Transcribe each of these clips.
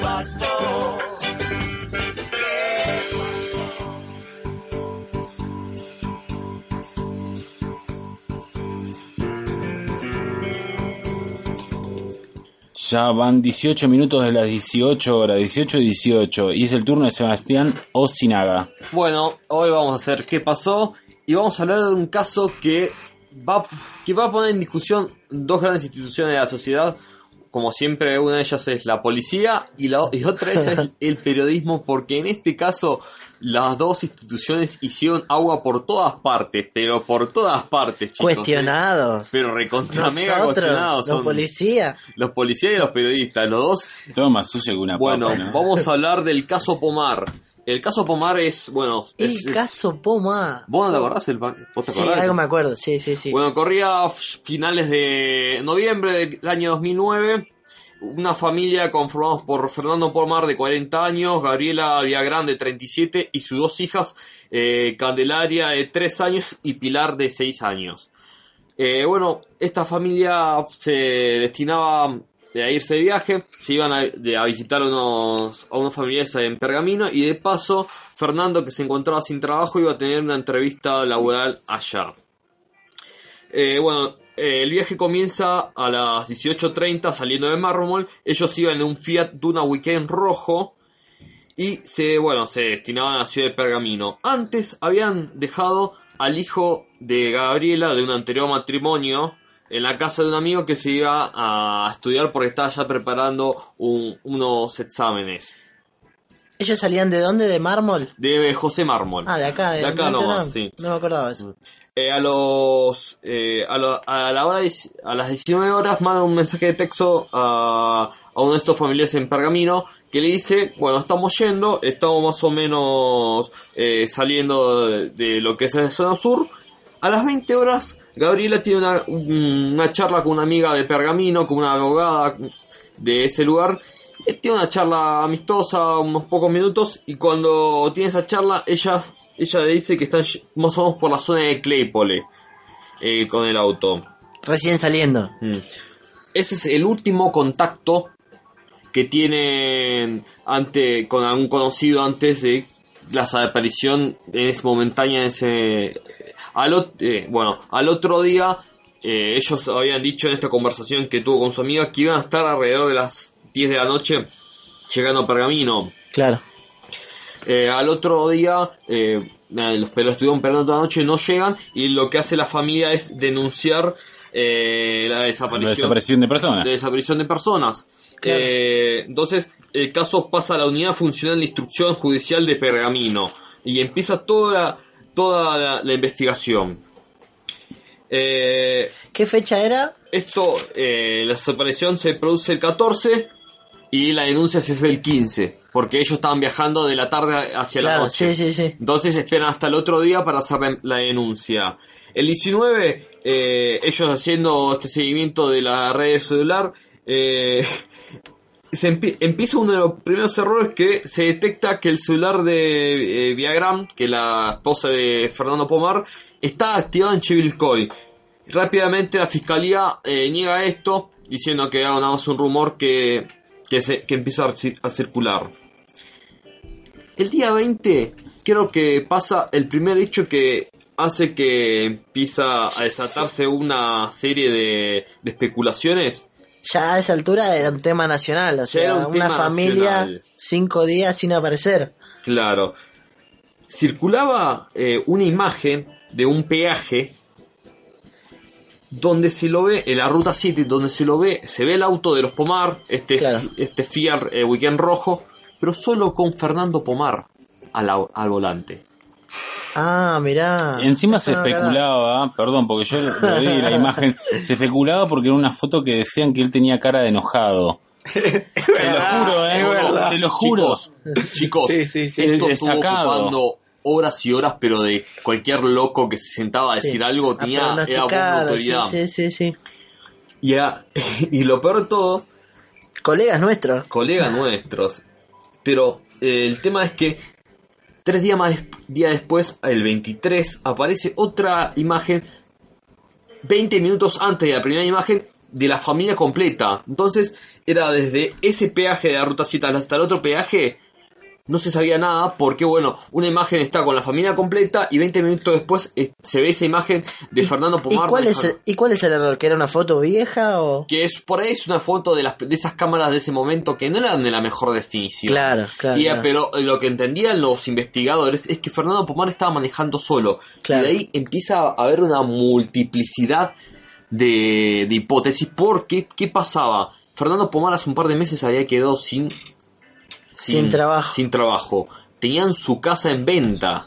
pasó? Ya van 18 minutos de las 18 horas, 18 y 18. Y es el turno de Sebastián Osinaga. Bueno, hoy vamos a hacer qué pasó y vamos a hablar de un caso que va, que va a poner en discusión dos grandes instituciones de la sociedad. Como siempre, una de ellas es la policía y, la, y otra es el, el periodismo, porque en este caso las dos instituciones hicieron agua por todas partes, pero por todas partes, chicos. ¿eh? Cuestionados. Pero recontra mega cuestionados los policías. los policías y los periodistas, los dos Todo más sucio que una bueno, papa, ¿no? vamos a hablar del caso Pomar. El caso Pomar es, bueno, El es, caso Poma. ¿vos no te acordás? El, ¿Vos te Sí, acordás? algo me acuerdo. Sí, sí, sí. Bueno, corría a finales de noviembre del año 2009. Una familia conformada por Fernando Pomar de 40 años, Gabriela Villagrán de 37 y sus dos hijas, eh, Candelaria de 3 años y Pilar de 6 años. Eh, bueno, esta familia se destinaba a irse de viaje, se iban a, de- a visitar unos, a unos familiares en Pergamino y de paso Fernando que se encontraba sin trabajo iba a tener una entrevista laboral allá. Eh, bueno, eh, el viaje comienza a las 18.30 saliendo de Mármol, ellos iban en un Fiat Duna Weekend rojo y se, bueno, se destinaban a la ciudad de Pergamino. Antes habían dejado al hijo de Gabriela de un anterior matrimonio en la casa de un amigo que se iba a estudiar porque estaba ya preparando un- unos exámenes. ¿Ellos salían de dónde? ¿De mármol? De José Mármol. Ah, de acá. De, De acá no, nomás, no, sí. No me acordaba eso. Eh, a los eh, a, lo- a la hora de- a las 19 horas manda un mensaje de texto a, a uno de estos familiares en Pergamino que le dice bueno estamos yendo estamos más o menos eh, saliendo de, de lo que es la zona sur a las 20 horas Gabriela tiene una, un- una charla con una amiga de Pergamino con una abogada de ese lugar Eh, tiene una charla amistosa unos pocos minutos y cuando tiene esa charla ella ella le dice que están más o menos por la zona de Claypole eh, con el auto. Recién saliendo. Mm. Ese es el último contacto que tienen ante, con algún conocido antes de la desaparición en ese momentánea. Ese, al, ot- eh, bueno, al otro día, eh, ellos habían dicho en esta conversación que tuvo con su amiga que iban a estar alrededor de las 10 de la noche llegando a Pergamino. Claro. Eh, al otro día, eh, los pelos estuvieron esperando toda la noche, no llegan y lo que hace la familia es denunciar eh, la desaparición, La desaparición de personas. de desaparición de personas. Claro. Eh, entonces, el caso pasa a la unidad funcional de instrucción judicial de Pergamino y empieza toda, toda la, la investigación. Eh, ¿Qué fecha era? esto, eh, la desaparición se produce el 14 y la denuncia se hace el 15, porque ellos estaban viajando de la tarde hacia la noche. sí, sí, sí. Entonces esperan hasta el otro día para hacer la, la denuncia. El 19, eh, ellos haciendo este seguimiento de la red celular, eh, se empie- empieza uno de los primeros errores que se detecta que el celular de eh, Viagram, que la esposa de Fernando Pomar, está activado en Chivilcoy. Rápidamente la fiscalía eh, niega esto, diciendo que era nada un rumor que, que, se, que empieza a, cir- a circular. El día 20 creo que pasa el primer hecho que hace que empieza a desatarse una serie de especulaciones. Ya a esa altura era un tema nacional. O era sea, un una familia nacional. cinco días sin aparecer. Claro. Circulaba eh, una imagen de un peaje donde se lo ve, en la ruta 7, donde se lo ve, se ve el auto de los Pomar, este, Claro. este Fiat eh, Weekend rojo, pero solo con Fernando Pomar al, al volante. Ah, mirá. Encima se especulaba, perdón, porque yo lo vi la imagen, se especulaba porque era una foto que decían que él tenía cara de enojado. Te lo juro, eh, Es verdad. te lo juro. Chicos, chicos Sí, sí, sí. esto estuvo sacado. ocupando horas y horas, pero de cualquier loco que se sentaba a decir Sí. algo A tenía era pronosticar, autoridad. Sí, sí, sí. Y, a- y lo peor de todo, Colegas nuestros. colegas nuestros. Pero eh, el tema es que tres días más día después, el 23, aparece otra imagen. 20 minutos antes de la primera imagen, de la familia completa. Entonces, era desde ese peaje de la ruta 7 hasta el otro peaje, no se sabía nada porque, bueno, una imagen está con la familia completa y 20 minutos después eh, se ve esa imagen de Fernando ¿Y Pomar. cuál, es el, ¿Y cuál es el error? ¿Que era una foto vieja o...? Que es por ahí es una foto de, las, de esas cámaras de ese momento que no eran de la mejor definición. Claro, claro. Y, eh, claro. Pero lo que entendían los investigadores es que Fernando Pomar estaba manejando solo. Claro. Y de ahí empieza a haber una multiplicidad de, de hipótesis. Porque, ¿qué pasaba? Fernando Pomar hace un par de meses había quedado sin, Sin trabajo. Sin trabajo. Tenían su casa en venta.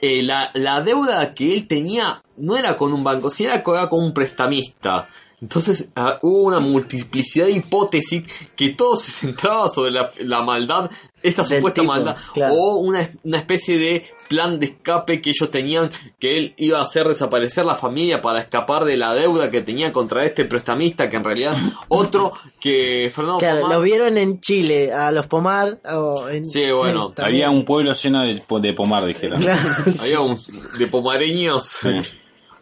Eh, la, la deuda que él tenía no era con un banco, sino era con, era con un prestamista. Entonces ah, hubo una multiplicidad de hipótesis que todo se centraba sobre la, la maldad, esta Del supuesta tipo, maldad, claro. o una, una especie de plan de escape que ellos tenían, que él iba a hacer desaparecer la familia para escapar de la deuda que tenía contra este prestamista, que en realidad otro que Fernando Claro, Pomar- los vieron en Chile, a los Pomar. o en- Sí, bueno. Había un pueblo lleno de, de pomar, dijeron. Claro, Había un, de pomareños. Sí.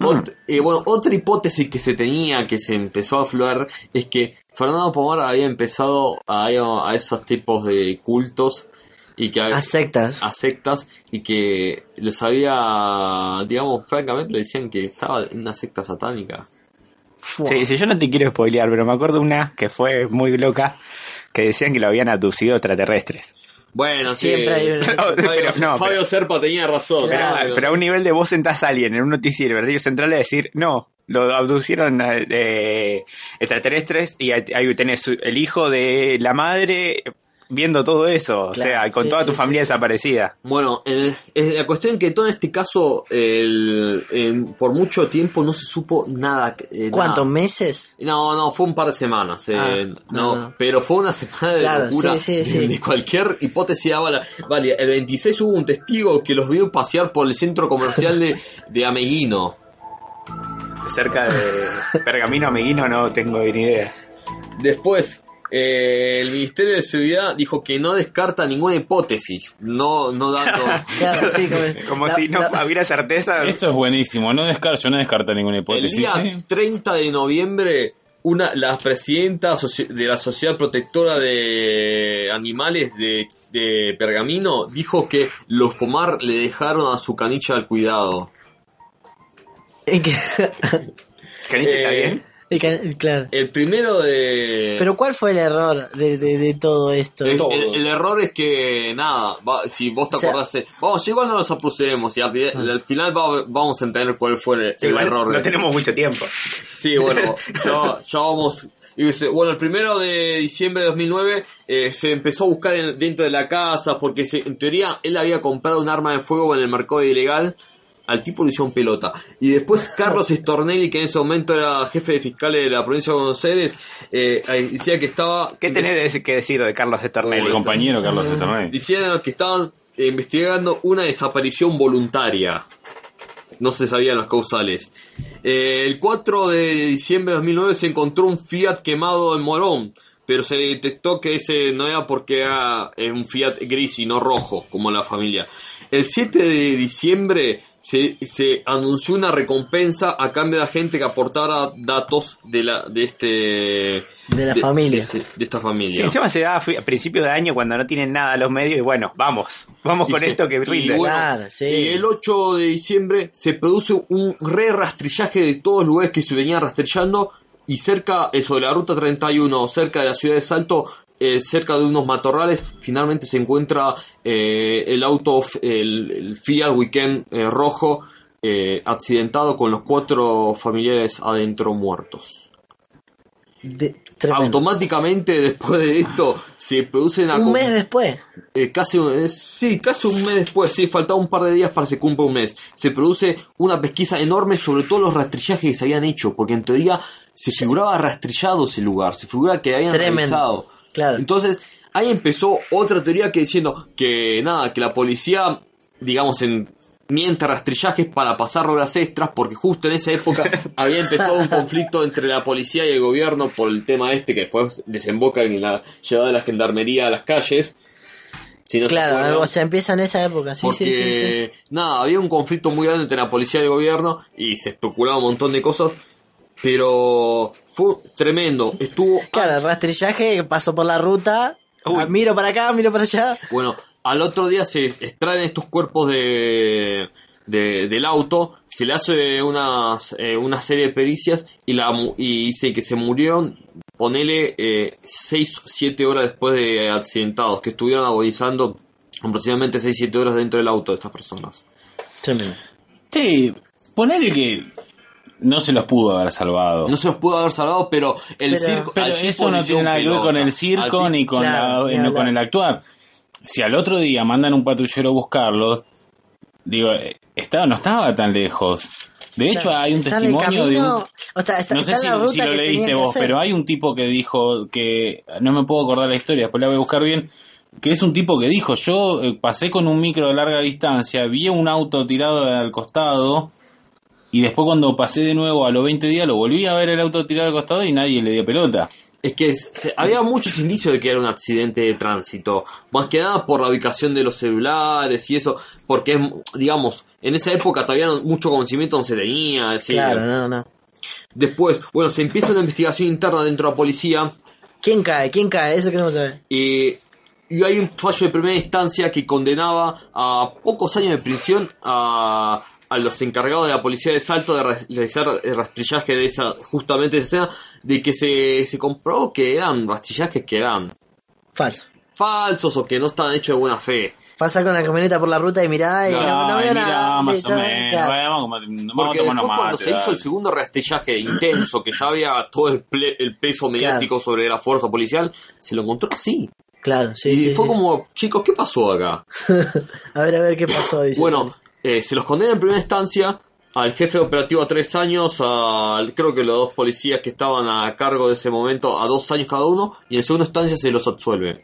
Ot- eh, bueno, otra hipótesis que se tenía, que se empezó a aflorar, es que Fernando Pomar había empezado a, a esos tipos de cultos y que A sectas. a sectas y que les había, digamos, francamente le decían que estaba en una secta satánica. Fua. Sí, sí, yo no te quiero spoilear, pero me acuerdo una que fue muy loca, que decían que lo habían abducido extraterrestres. Bueno, sí, Siempre hay una- Fabio, Pero no, Fabio Serpa tenía razón. Pero, Claro. pero a un nivel de vos sentás a alguien en un noticiero, Radio Central, a decir, no, lo abducieron eh, de extraterrestres y ahí ahí tenés el hijo de la madre viendo todo eso, o sea, con sí, toda tu sí. familia desaparecida. Bueno, el- es la cuestión que todo en este caso, el- por mucho tiempo no se supo nada. eh, ¿Cuántos nada. meses? No, no, fue un par de semanas. eh, Ah, no, no, no. pero fue una semana de Claro, locura. sí, sí, de, sí. de cualquier hipótesis daba la- Vale, el 26 hubo un testigo que los vio pasear por el centro comercial de, de Ameguino. Cerca de Pergamino Ameguino no tengo ni idea. Después, eh, el Ministerio de Seguridad dijo que no descarta ninguna hipótesis, no, no dando... Claro, sí, como, Como la- si no la- hubiera certeza. Eso es buenísimo. No descarto, yo no descarto ninguna El hipótesis. día ¿sí? 30 de noviembre, una, la presidenta de la Sociedad Protectora de Animales de, de Pergamino dijo que los Pomar le dejaron a su canicha al cuidado. en que- Caniche, ¿está Eh, bien? Que- claro. El primero de... Pero ¿cuál fue el error de, de, de todo esto? el, el- el error es que, nada, va- si vos te O sea- acordás, de- vamos, igual no nos apusuremos y al, fi- al final va- vamos a entender cuál fue el, el error. no tenemos mucho tiempo. Sí, bueno, ya, ya vamos. Y dice, bueno, el primero de diciembre de 2009 eh, se empezó a buscar en- dentro de la casa porque se- en teoría él había comprado un arma de fuego en el mercado ilegal. Al tipo le hicieron pelota. Y después Carlos Stornelli, que en ese momento era jefe de fiscales de la provincia de Buenos Aires, eh, decía que estaba... ¿Qué tenés de- que decir de Carlos El Estornelli? compañero Carlos Esternet. Diciendo que estaban investigando una desaparición voluntaria. No se sabían los causales. Eh, el 4 de diciembre de 2009 se encontró un Fiat quemado en Morón, pero se detectó que ese no era porque era un Fiat gris y no rojo, como la familia. El 7 de diciembre se, se anunció una recompensa a cambio de la gente que aportara datos de la de este De la familia. ese- de esta Sí, familia. encima se da a fi- a principio de año cuando no tienen nada los medios y bueno, vamos, vamos Y con se- esto que y rinde. bueno, sí. y el 8 de diciembre se produce un re rastrillaje de todos los lugares que se venían rastrillando y cerca, eso de la ruta 31, cerca de la ciudad de Salto, eh, cerca de unos matorrales, finalmente se encuentra eh, el auto, el, el Fiat Weekend eh, rojo, eh, accidentado con los cuatro familiares adentro muertos. De-. Automáticamente después de esto se produce una Un mes después. eh, casi, eh, sí, casi un mes después, sí, faltaba un par de días para que se cumpla un mes. Se produce una pesquisa enorme sobre todos los rastrillajes que se habían hecho, porque en teoría se figuraba rastrillado ese lugar, se figura que habían. Claro. Entonces, ahí empezó otra teoría que diciendo que nada, que la policía, digamos, en miente rastrillajes para pasar horas extras, porque justo en esa época había empezado un conflicto entre la policía y el gobierno por el tema este que después desemboca en la llevada de la gendarmería a las calles. Si no se Claro, acuerdan. o sea, empieza en esa época. Sí, porque sí, sí, sí. nada, había un conflicto muy grande entre la policía y el gobierno y se especulaba un montón de cosas. Pero fue tremendo. Estuvo. Claro, el rastrillaje pasó por la ruta. Uy. ah, Miro para acá, miro para allá. Bueno, al otro día se extraen estos cuerpos de, de- del auto, se le hace unas, eh, una serie de pericias y, la, y dice que se murieron, ponele, 6 o 7 horas después de accidentados, que estuvieron agonizando aproximadamente 6-7 horas dentro del auto de estas personas. Tremendo. Sí, ponele que no se los pudo haber salvado. No se los pudo haber salvado, pero el Pero- circo... Pero eso no tiene nada que ver con el circo ni con, Claro, la- no, hablar. con el actuar. Si al otro día mandan un patrullero a buscarlos, digo, eh, estaba, no estaba tan lejos. De hecho, Claro, hay un testimonio de un... o sea, está, no sé si, la ruta si lo leíste vos, pero hay un tipo que dijo que, no me puedo acordar la historia, después la voy a buscar bien, que es un tipo que dijo, yo eh, pasé con un micro de larga distancia, vi un auto tirado al costado, y después cuando pasé de nuevo a los 20 días lo volví a ver el auto tirado al costado y nadie le dio pelota. Es que se- había muchos indicios de que era un accidente de tránsito. Más que nada por la ubicación de los celulares y eso. Porque, es, digamos, en esa época todavía no- mucho conocimiento no se tenía. decir, Claro, no, no. Después, bueno, se empieza una investigación interna dentro de la policía. ¿Quién cae? ¿Quién cae? Eso queremos saber. eh, y hay un fallo de primera instancia que condenaba a pocos años de prisión a, a los encargados de la policía de Salto de re- realizar el rastrillaje de esa, justamente de esa escena, de que se, se comprobó que eran rastrillajes que eran Falso. falsos o que no estaban hechos de buena fe. Pasa con la camioneta por la ruta y mirá y no, no veo nada. más o menos. claro. Bueno, vamos, Porque después cuando se hizo el segundo rastrillaje intenso, que ya había todo el, ple- el peso mediático sobre la fuerza policial, se lo encontró así. Claro, sí, y sí, fue sí. como, chicos, ¿qué pasó acá? A ver, a ver qué pasó. Dice Bueno. Eh, se los condena en primera instancia al jefe operativo a tres años, al, creo que los dos policías que estaban a cargo de ese momento a dos años cada uno, y en segunda instancia se los absuelve.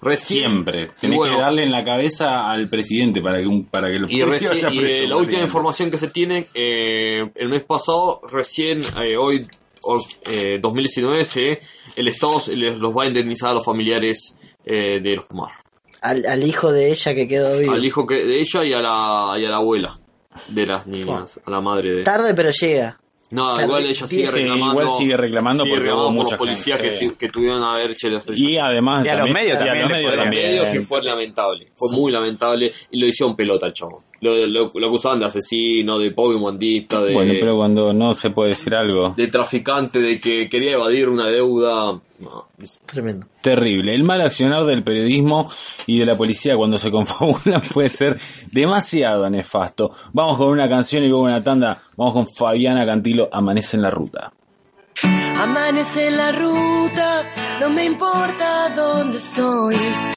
Recién, Siempre. Tenés bueno, que darle en la cabeza al presidente para que, un, para que el y, vaya preso, la última información que se tiene, eh, el mes pasado, recién, eh, hoy, eh, 2019, se, el Estado los va a indemnizar a los familiares eh, de los Pomar. Al, al hijo de ella que quedó vivo. Al hijo que, de ella y a, la, y a la abuela de las niñas, a la madre de... Tarde, pero llega. No, Tarde- igual ella sigue Sí, reclamando. igual sigue reclamando porque reclamando hubo por mucha los policías que, sí. que tuvieron a ver los Y además Y a los también- medios y a también los medios también. medios que fue lamentable. Fue muy lamentable y lo hicieron pelota el chavo. Lo, lo, lo acusaban de asesino, de pobre mondista, de, Bueno, pero cuando no se puede decir algo de traficante, de que quería evadir una deuda. No, es- Tremendo. terrible. El mal accionar del periodismo y de la policía cuando se confabulan puede ser demasiado nefasto. Vamos con una canción y luego una tanda. Vamos con Fabiana Cantilo, Amanece en la ruta. Amanece en la ruta, no me importa dónde estoy.